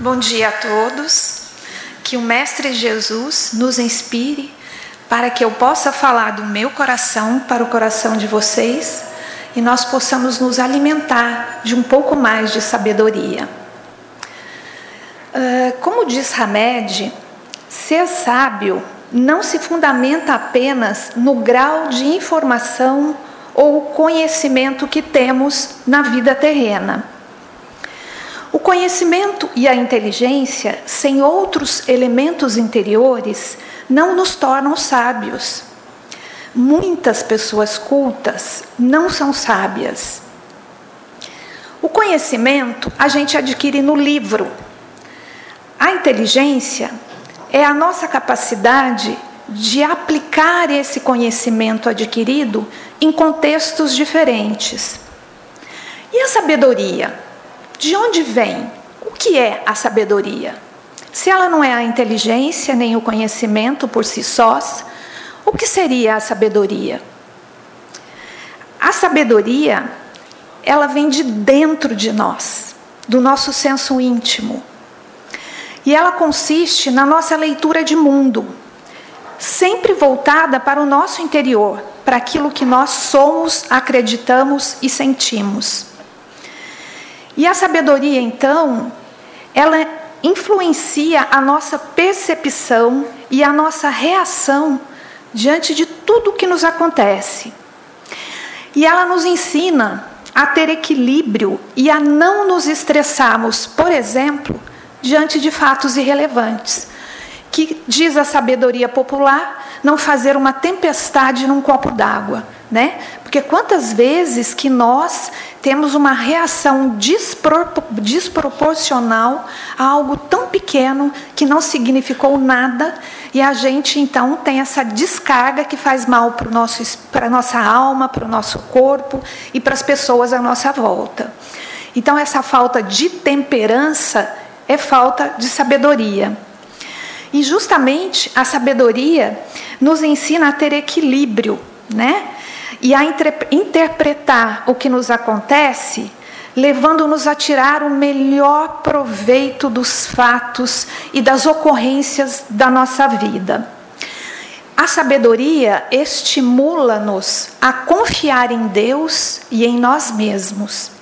Bom dia a todos. Que o Mestre Jesus nos inspire para que eu possa falar do meu coração para o coração de vocês e nós possamos nos alimentar de um pouco mais de sabedoria. Uh, como diz Hamed, ser sábio não se fundamenta apenas no grau de informação ou conhecimento que temos na vida terrena o conhecimento e a inteligência, sem outros elementos interiores, não nos tornam sábios. Muitas pessoas cultas não são sábias. O conhecimento a gente adquire no livro. A inteligência é a nossa capacidade de aplicar esse conhecimento adquirido em contextos diferentes. E a sabedoria? De onde vem? O que é a sabedoria? Se ela não é a inteligência nem o conhecimento por si sós, o que seria a sabedoria? A sabedoria, ela vem de dentro de nós, do nosso senso íntimo. E ela consiste na nossa leitura de mundo, sempre voltada para o nosso interior, para aquilo que nós somos, acreditamos e sentimos. E a sabedoria, então, ela influencia a nossa percepção e a nossa reação diante de tudo que nos acontece. E ela nos ensina a ter equilíbrio e a não nos estressarmos, por exemplo, diante de fatos irrelevantes. Que diz a sabedoria popular, não fazer uma tempestade num copo d'água, né? Porque quantas vezes que nós temos uma reação despropor desproporcional a algo tão pequeno que não significou nada e a gente então tem essa descarga que faz mal para a nossa alma, para o nosso corpo e para as pessoas à nossa volta. Então, essa falta de temperança é falta de sabedoria. E justamente a sabedoria nos ensina a ter equilíbrio, né? E a interpretar o que nos acontece, levando-nos a tirar o melhor proveito dos fatos e das ocorrências da nossa vida. A sabedoria estimula-nos a confiar em Deus e em nós mesmos.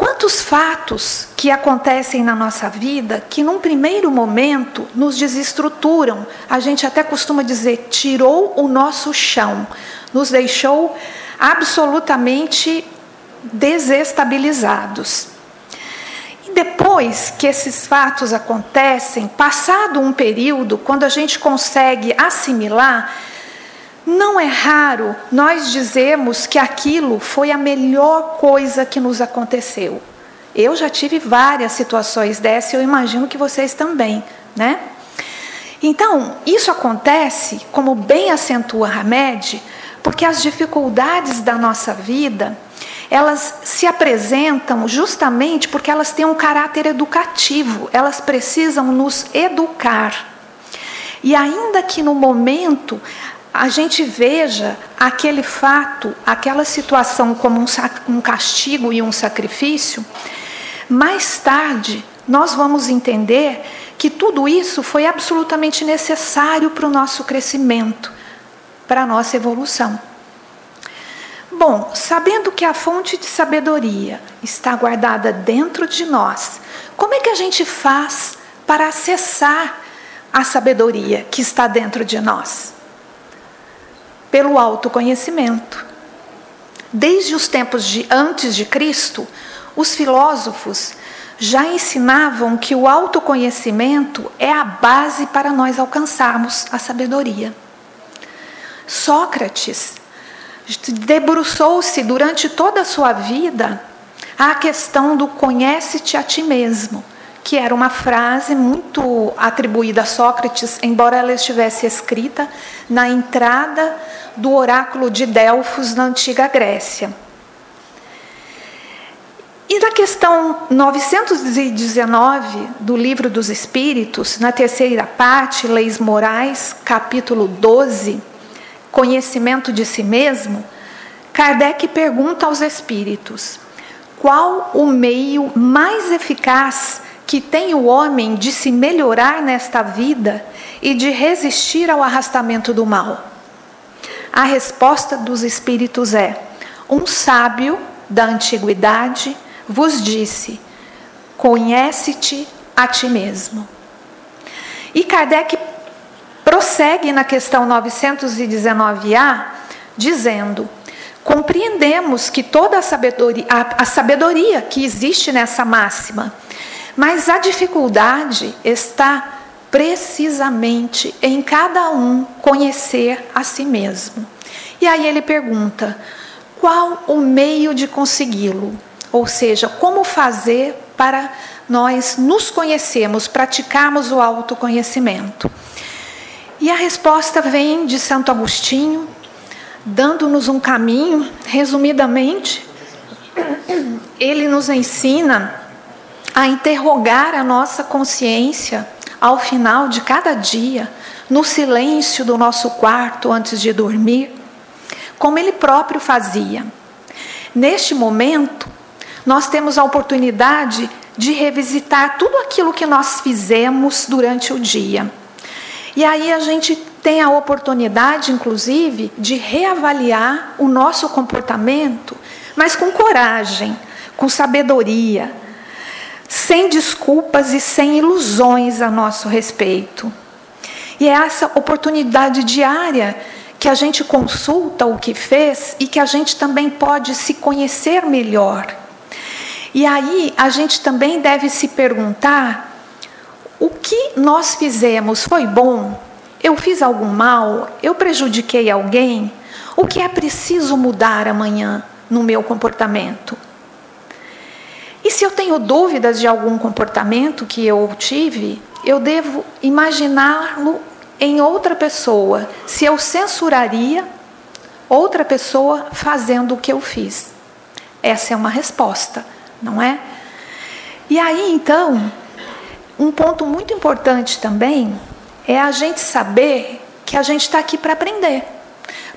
Quantos fatos que acontecem na nossa vida que, num primeiro momento, nos desestruturam, a gente até costuma dizer, tirou o nosso chão, nos deixou absolutamente desestabilizados. E depois que esses fatos acontecem, passado um período, quando a gente consegue assimilar, não é raro nós dizermos que aquilo foi a melhor coisa que nos aconteceu. Eu já tive várias situações dessas, eu imagino que vocês também, né? Então, isso acontece, como bem acentua Hamed, porque as dificuldades da nossa vida, elas se apresentam justamente porque elas têm um caráter educativo, elas precisam nos educar. E ainda que no momento a gente veja aquele fato, aquela situação como um, um castigo e um sacrifício, mais tarde nós vamos entender que tudo isso foi absolutamente necessário para o nosso crescimento, para a nossa evolução. Bom, sabendo que a fonte de sabedoria está guardada dentro de nós, como é que a gente faz para acessar a sabedoria que está dentro de nós? Pelo autoconhecimento. Desde os tempos de antes de Cristo, os filósofos já ensinavam que o autoconhecimento é a base para nós alcançarmos a sabedoria. Sócrates debruçou-se durante toda a sua vida à questão do conhece-te a ti mesmo, que era uma frase muito atribuída a Sócrates, embora ela estivesse escrita na entrada do oráculo de Delfos na antiga Grécia. E na questão 919 do Livro dos Espíritos, na terceira parte, Leis Morais, capítulo 12, Conhecimento de si mesmo, Kardec pergunta aos espíritos: qual o meio mais eficaz que tem o homem de se melhorar nesta vida e de resistir ao arrastamento do mal? A resposta dos espíritos é: um sábio da antiguidade vos disse: conhece-te a ti mesmo. E Kardec prossegue na questão 919A, dizendo: compreendemos que toda a sabedoria, a, a sabedoria que existe nessa máxima, mas a dificuldade está precisamente em cada um conhecer a si mesmo. E aí ele pergunta: qual o meio de consegui-lo? Ou seja, como fazer para nós nos conhecermos, praticarmos o autoconhecimento? E a resposta vem de Santo Agostinho, dando-nos um caminho, resumidamente, ele nos ensina a interrogar a nossa consciência ao final de cada dia, no silêncio do nosso quarto antes de dormir, como ele próprio fazia. Neste momento, nós temos a oportunidade de revisitar tudo aquilo que nós fizemos durante o dia. E aí a gente tem a oportunidade, inclusive, de reavaliar o nosso comportamento, mas com coragem, com sabedoria, sem desculpas e sem ilusões a nosso respeito. E é essa oportunidade diária que a gente consulta o que fez e que a gente também pode se conhecer melhor. E aí a gente também deve se perguntar: o que nós fizemos foi bom? Eu fiz algum mal? Eu prejudiquei alguém? O que é preciso mudar amanhã no meu comportamento? E se eu tenho dúvidas de algum comportamento que eu tive, eu devo imaginá-lo em outra pessoa, se eu censuraria outra pessoa fazendo o que eu fiz. Essa é uma resposta, não é? E aí então, um ponto muito importante também é a gente saber que a gente está aqui para aprender.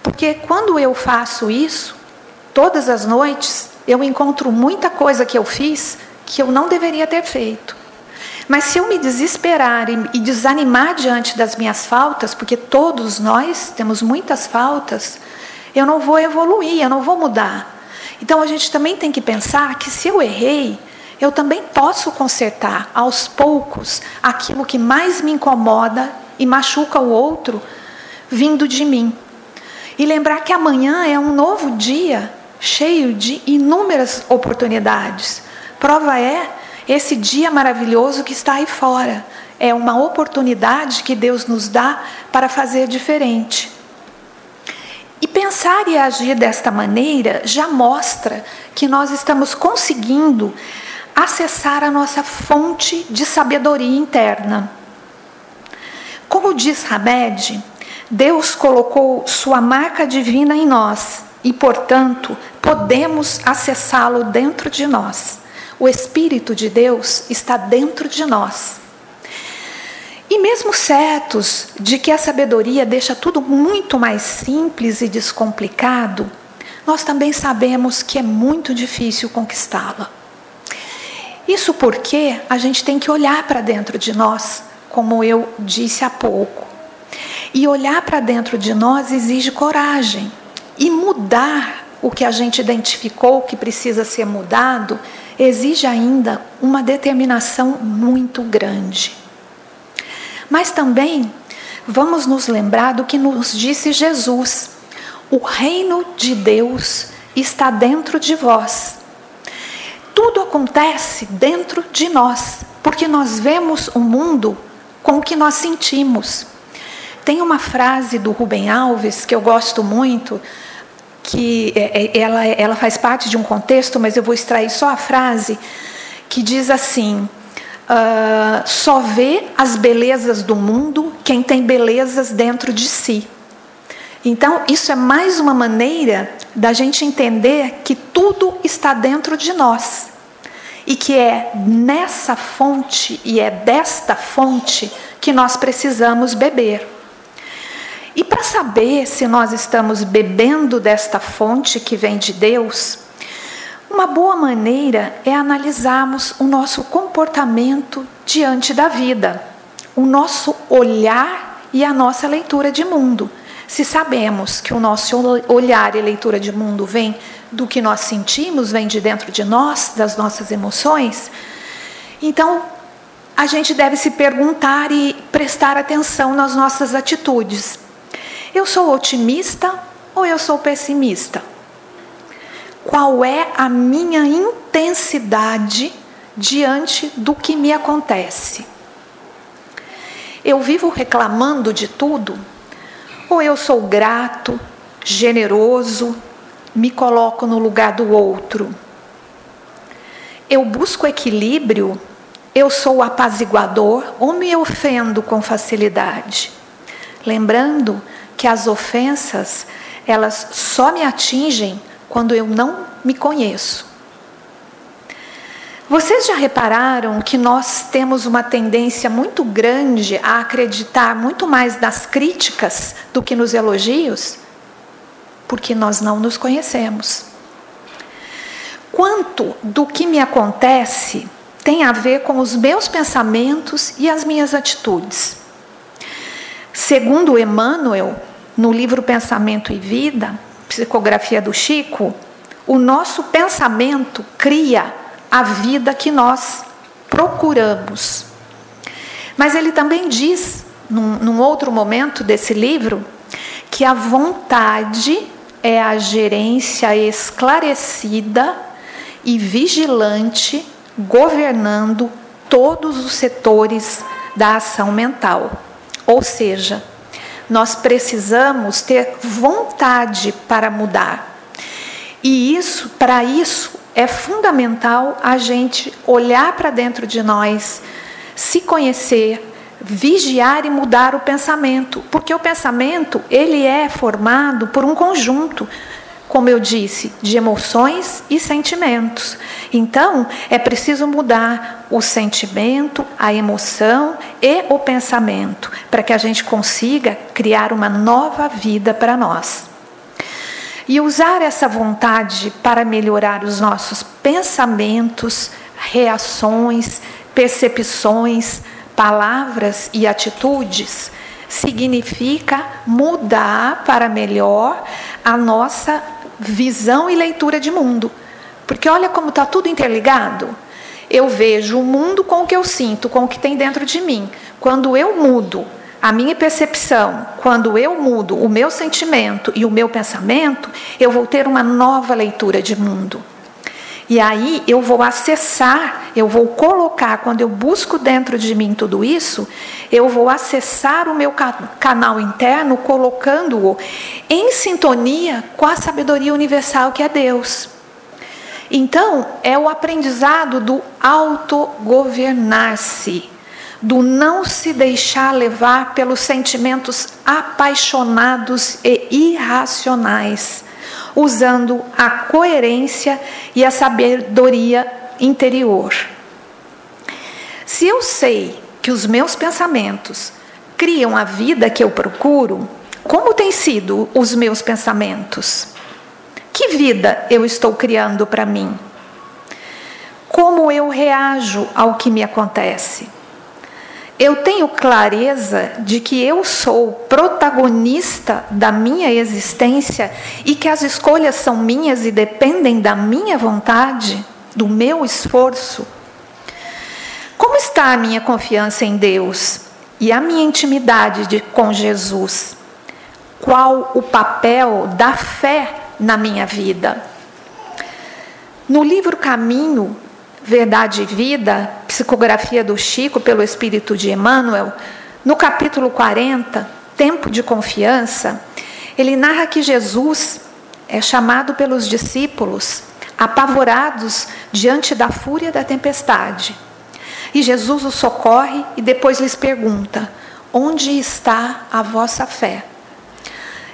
Porque quando eu faço isso, todas as noites, eu encontro muita coisa que eu fiz que eu não deveria ter feito. Mas se eu me desesperar e, desanimar diante das minhas faltas, porque todos nós temos muitas faltas, eu não vou evoluir, eu não vou mudar. Então a gente também tem que pensar que se eu errei, eu também posso consertar aos poucos aquilo que mais me incomoda e machuca o outro vindo de mim. E lembrar que amanhã é um novo dia cheio de inúmeras oportunidades. Prova é esse dia maravilhoso que está aí fora. É uma oportunidade que Deus nos dá para fazer diferente. E pensar e agir desta maneira já mostra que nós estamos conseguindo acessar a nossa fonte de sabedoria interna. Como diz Hamed, Deus colocou sua marca divina em nós e, portanto, podemos acessá-lo dentro de nós. O Espírito de Deus está dentro de nós. E mesmo certos de que a sabedoria deixa tudo muito mais simples e descomplicado, nós também sabemos que é muito difícil conquistá-la. Isso porque a gente tem que olhar para dentro de nós, como eu disse há pouco. E olhar para dentro de nós exige coragem. E mudar o que a gente identificou que precisa ser mudado exige ainda uma determinação muito grande. Mas também vamos nos lembrar do que nos disse Jesus: o reino de Deus está dentro de vós. Tudo acontece dentro de nós, porque nós vemos o mundo com o que nós sentimos. Tem uma frase do Rubem Alves que eu gosto muito, que é, é, ela, ela faz parte de um contexto, mas eu vou extrair só a frase, que diz assim: uh, só vê as belezas do mundo quem tem belezas dentro de si. Então, isso é mais uma maneira da gente entender que tudo está dentro de nós. E que é nessa fonte e é desta fonte que nós precisamos beber. E para saber se nós estamos bebendo desta fonte que vem de Deus, Uma boa maneira é analisarmos o nosso comportamento diante da vida, o nosso olhar e a nossa leitura de mundo. Se sabemos que o nosso olhar e leitura de mundo vem do que nós sentimos, vem de dentro de nós, das nossas emoções, então a gente deve se perguntar e prestar atenção nas nossas atitudes. Eu sou otimista ou eu sou pessimista? qual é a minha intensidade diante do que me acontece. Eu vivo reclamando de tudo? Ou eu sou grato, generoso, me coloco no lugar do outro? Eu busco equilíbrio? Eu sou apaziguador ou me ofendo com facilidade? Lembrando que as ofensas, elas só me atingem quando eu não me conheço. Vocês já repararam que nós temos uma tendência muito grande a acreditar muito mais nas críticas do que nos elogios? Porque nós não nos conhecemos. Quanto do que me acontece tem a ver com os meus pensamentos e as minhas atitudes? Segundo Emmanuel, no livro Pensamento e Vida, psicografia do Chico, o nosso pensamento cria a vida que nós procuramos. Mas ele também diz, num, num outro momento desse livro, que a vontade é a gerência esclarecida e vigilante, governando todos os setores da ação mental. Ou seja, nós precisamos ter vontade para mudar. E isso, para isso, é fundamental a gente olhar para dentro de nós, se conhecer, vigiar e mudar o pensamento, porque o pensamento ele é formado por um conjunto como eu disse, de emoções e sentimentos. Então, é preciso mudar o sentimento, a emoção e o pensamento, para que a gente consiga criar uma nova vida para nós. E usar essa vontade para melhorar os nossos pensamentos, reações, percepções, palavras e atitudes significa mudar para melhor a nossa visão e leitura de mundo. Porque olha como está tudo interligado. Eu vejo o mundo com o que eu sinto, com o que tem dentro de mim. Quando eu mudo a minha percepção, quando eu mudo o meu sentimento e o meu pensamento, eu vou ter uma nova leitura de mundo. E aí eu vou acessar, eu vou colocar, quando eu busco dentro de mim tudo isso, eu vou acessar o meu canal interno, colocando-o em sintonia com a sabedoria universal que é Deus. Então, é o aprendizado do autogovernar-se, do não se deixar levar pelos sentimentos apaixonados e irracionais usando a coerência e a sabedoria interior. Se eu sei que os meus pensamentos criam a vida que eu procuro, como têm sido os meus pensamentos? Que vida eu estou criando para mim? Como eu reajo ao que me acontece? eu tenho clareza de que eu sou protagonista da minha existência e que as escolhas são minhas e dependem da minha vontade, do meu esforço? Como está a minha confiança em Deus e a minha intimidade de, com Jesus? Qual o papel da fé na minha vida? No livro Caminho, Verdade e Vida, psicografia do Chico pelo Espírito de Emmanuel, no capítulo 40, Tempo de Confiança, ele narra que Jesus é chamado pelos discípulos, apavorados diante da fúria da tempestade. E Jesus os socorre e depois lhes pergunta: Onde está a vossa fé?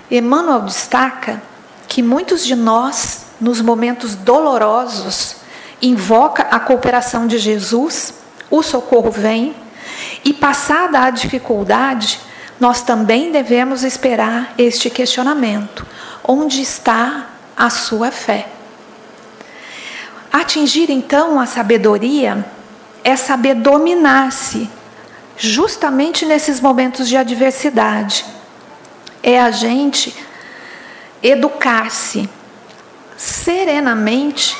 Emmanuel destaca que muitos de nós, nos momentos dolorosos, invoca a cooperação de Jesus, o socorro vem, e passada a dificuldade, nós também devemos esperar este questionamento: onde está a sua fé? Atingir então a sabedoria é saber dominar-se, justamente nesses momentos de adversidade. É a gente educar-se serenamente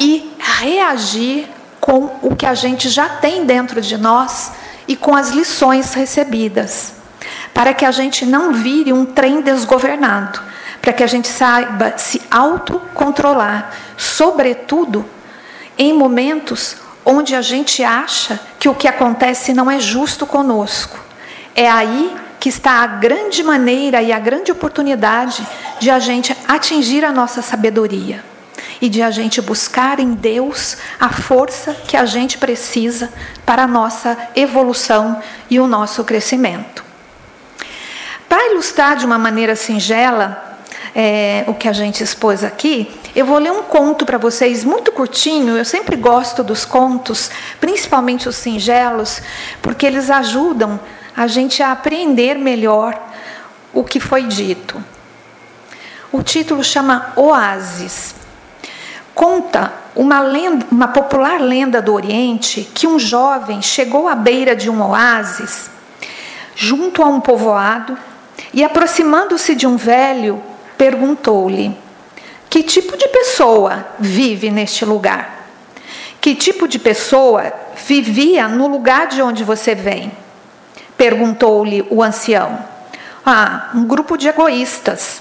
e reagir com o que a gente já tem dentro de nós e com as lições recebidas, para que a gente não vire um trem desgovernado, para que a gente saiba se autocontrolar, sobretudo em momentos onde a gente acha que o que acontece não é justo conosco. É aí que está a grande maneira e a grande oportunidade de a gente atingir a nossa sabedoria e de a gente buscar em Deus a força que a gente precisa para a nossa evolução e o nosso crescimento. Para ilustrar de uma maneira singela é, o que a gente expôs aqui, eu vou ler um conto para vocês muito curtinho. Eu sempre gosto dos contos, principalmente os singelos, porque eles ajudam a gente a aprender melhor o que foi dito. O título chama Oásis. Conta uma, lenda, uma popular lenda do Oriente que um jovem chegou à beira de um oásis, junto a um povoado, e aproximando-se de um velho, perguntou-lhe: Que tipo de pessoa vive neste lugar? Que tipo de pessoa vivia no lugar de onde você vem? Perguntou-lhe o ancião. Ah, um grupo de egoístas.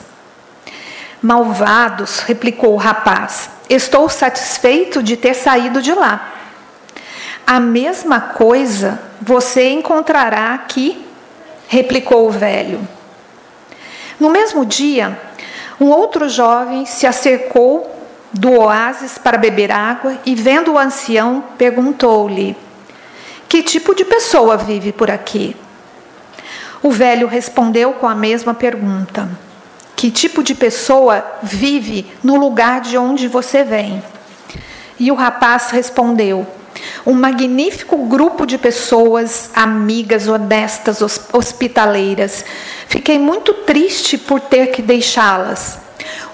Malvados, replicou o rapaz. Estou satisfeito de ter saído de lá. A mesma coisa você encontrará aqui, replicou o velho. No mesmo dia, um outro jovem se acercou do oásis para beber água e, vendo o ancião, perguntou-lhe: Que tipo de pessoa vive por aqui? O velho respondeu com a mesma pergunta. Que tipo de pessoa vive no lugar de onde você vem? E o rapaz respondeu: Um magnífico grupo de pessoas, amigas, honestas, hospitaleiras. Fiquei muito triste por ter que deixá-las.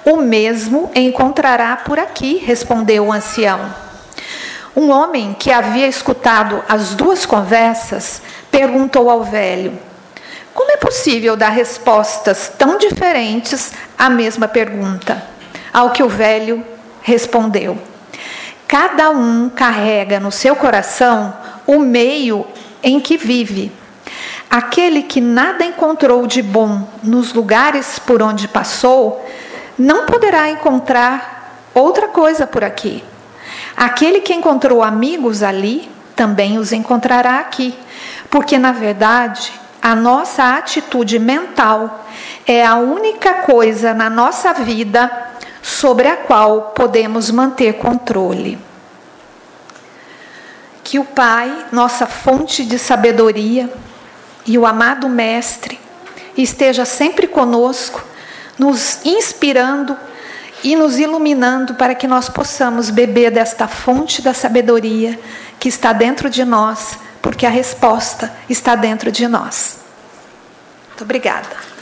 O mesmo encontrará por aqui, respondeu o ancião. Um homem que havia escutado as duas conversas perguntou ao velho: como é possível dar respostas tão diferentes à mesma pergunta? Ao que o velho respondeu: Cada um carrega no seu coração o meio em que vive. Aquele que nada encontrou de bom nos lugares por onde passou, não poderá encontrar outra coisa por aqui. Aquele que encontrou amigos ali, também os encontrará aqui, porque na verdade a nossa atitude mental é a única coisa na nossa vida sobre a qual podemos manter controle. Que o Pai, nossa fonte de sabedoria, e o amado Mestre esteja sempre conosco, nos inspirando e nos iluminando para que nós possamos beber desta fonte da sabedoria que está dentro de nós porque a resposta está dentro de nós. Muito obrigada.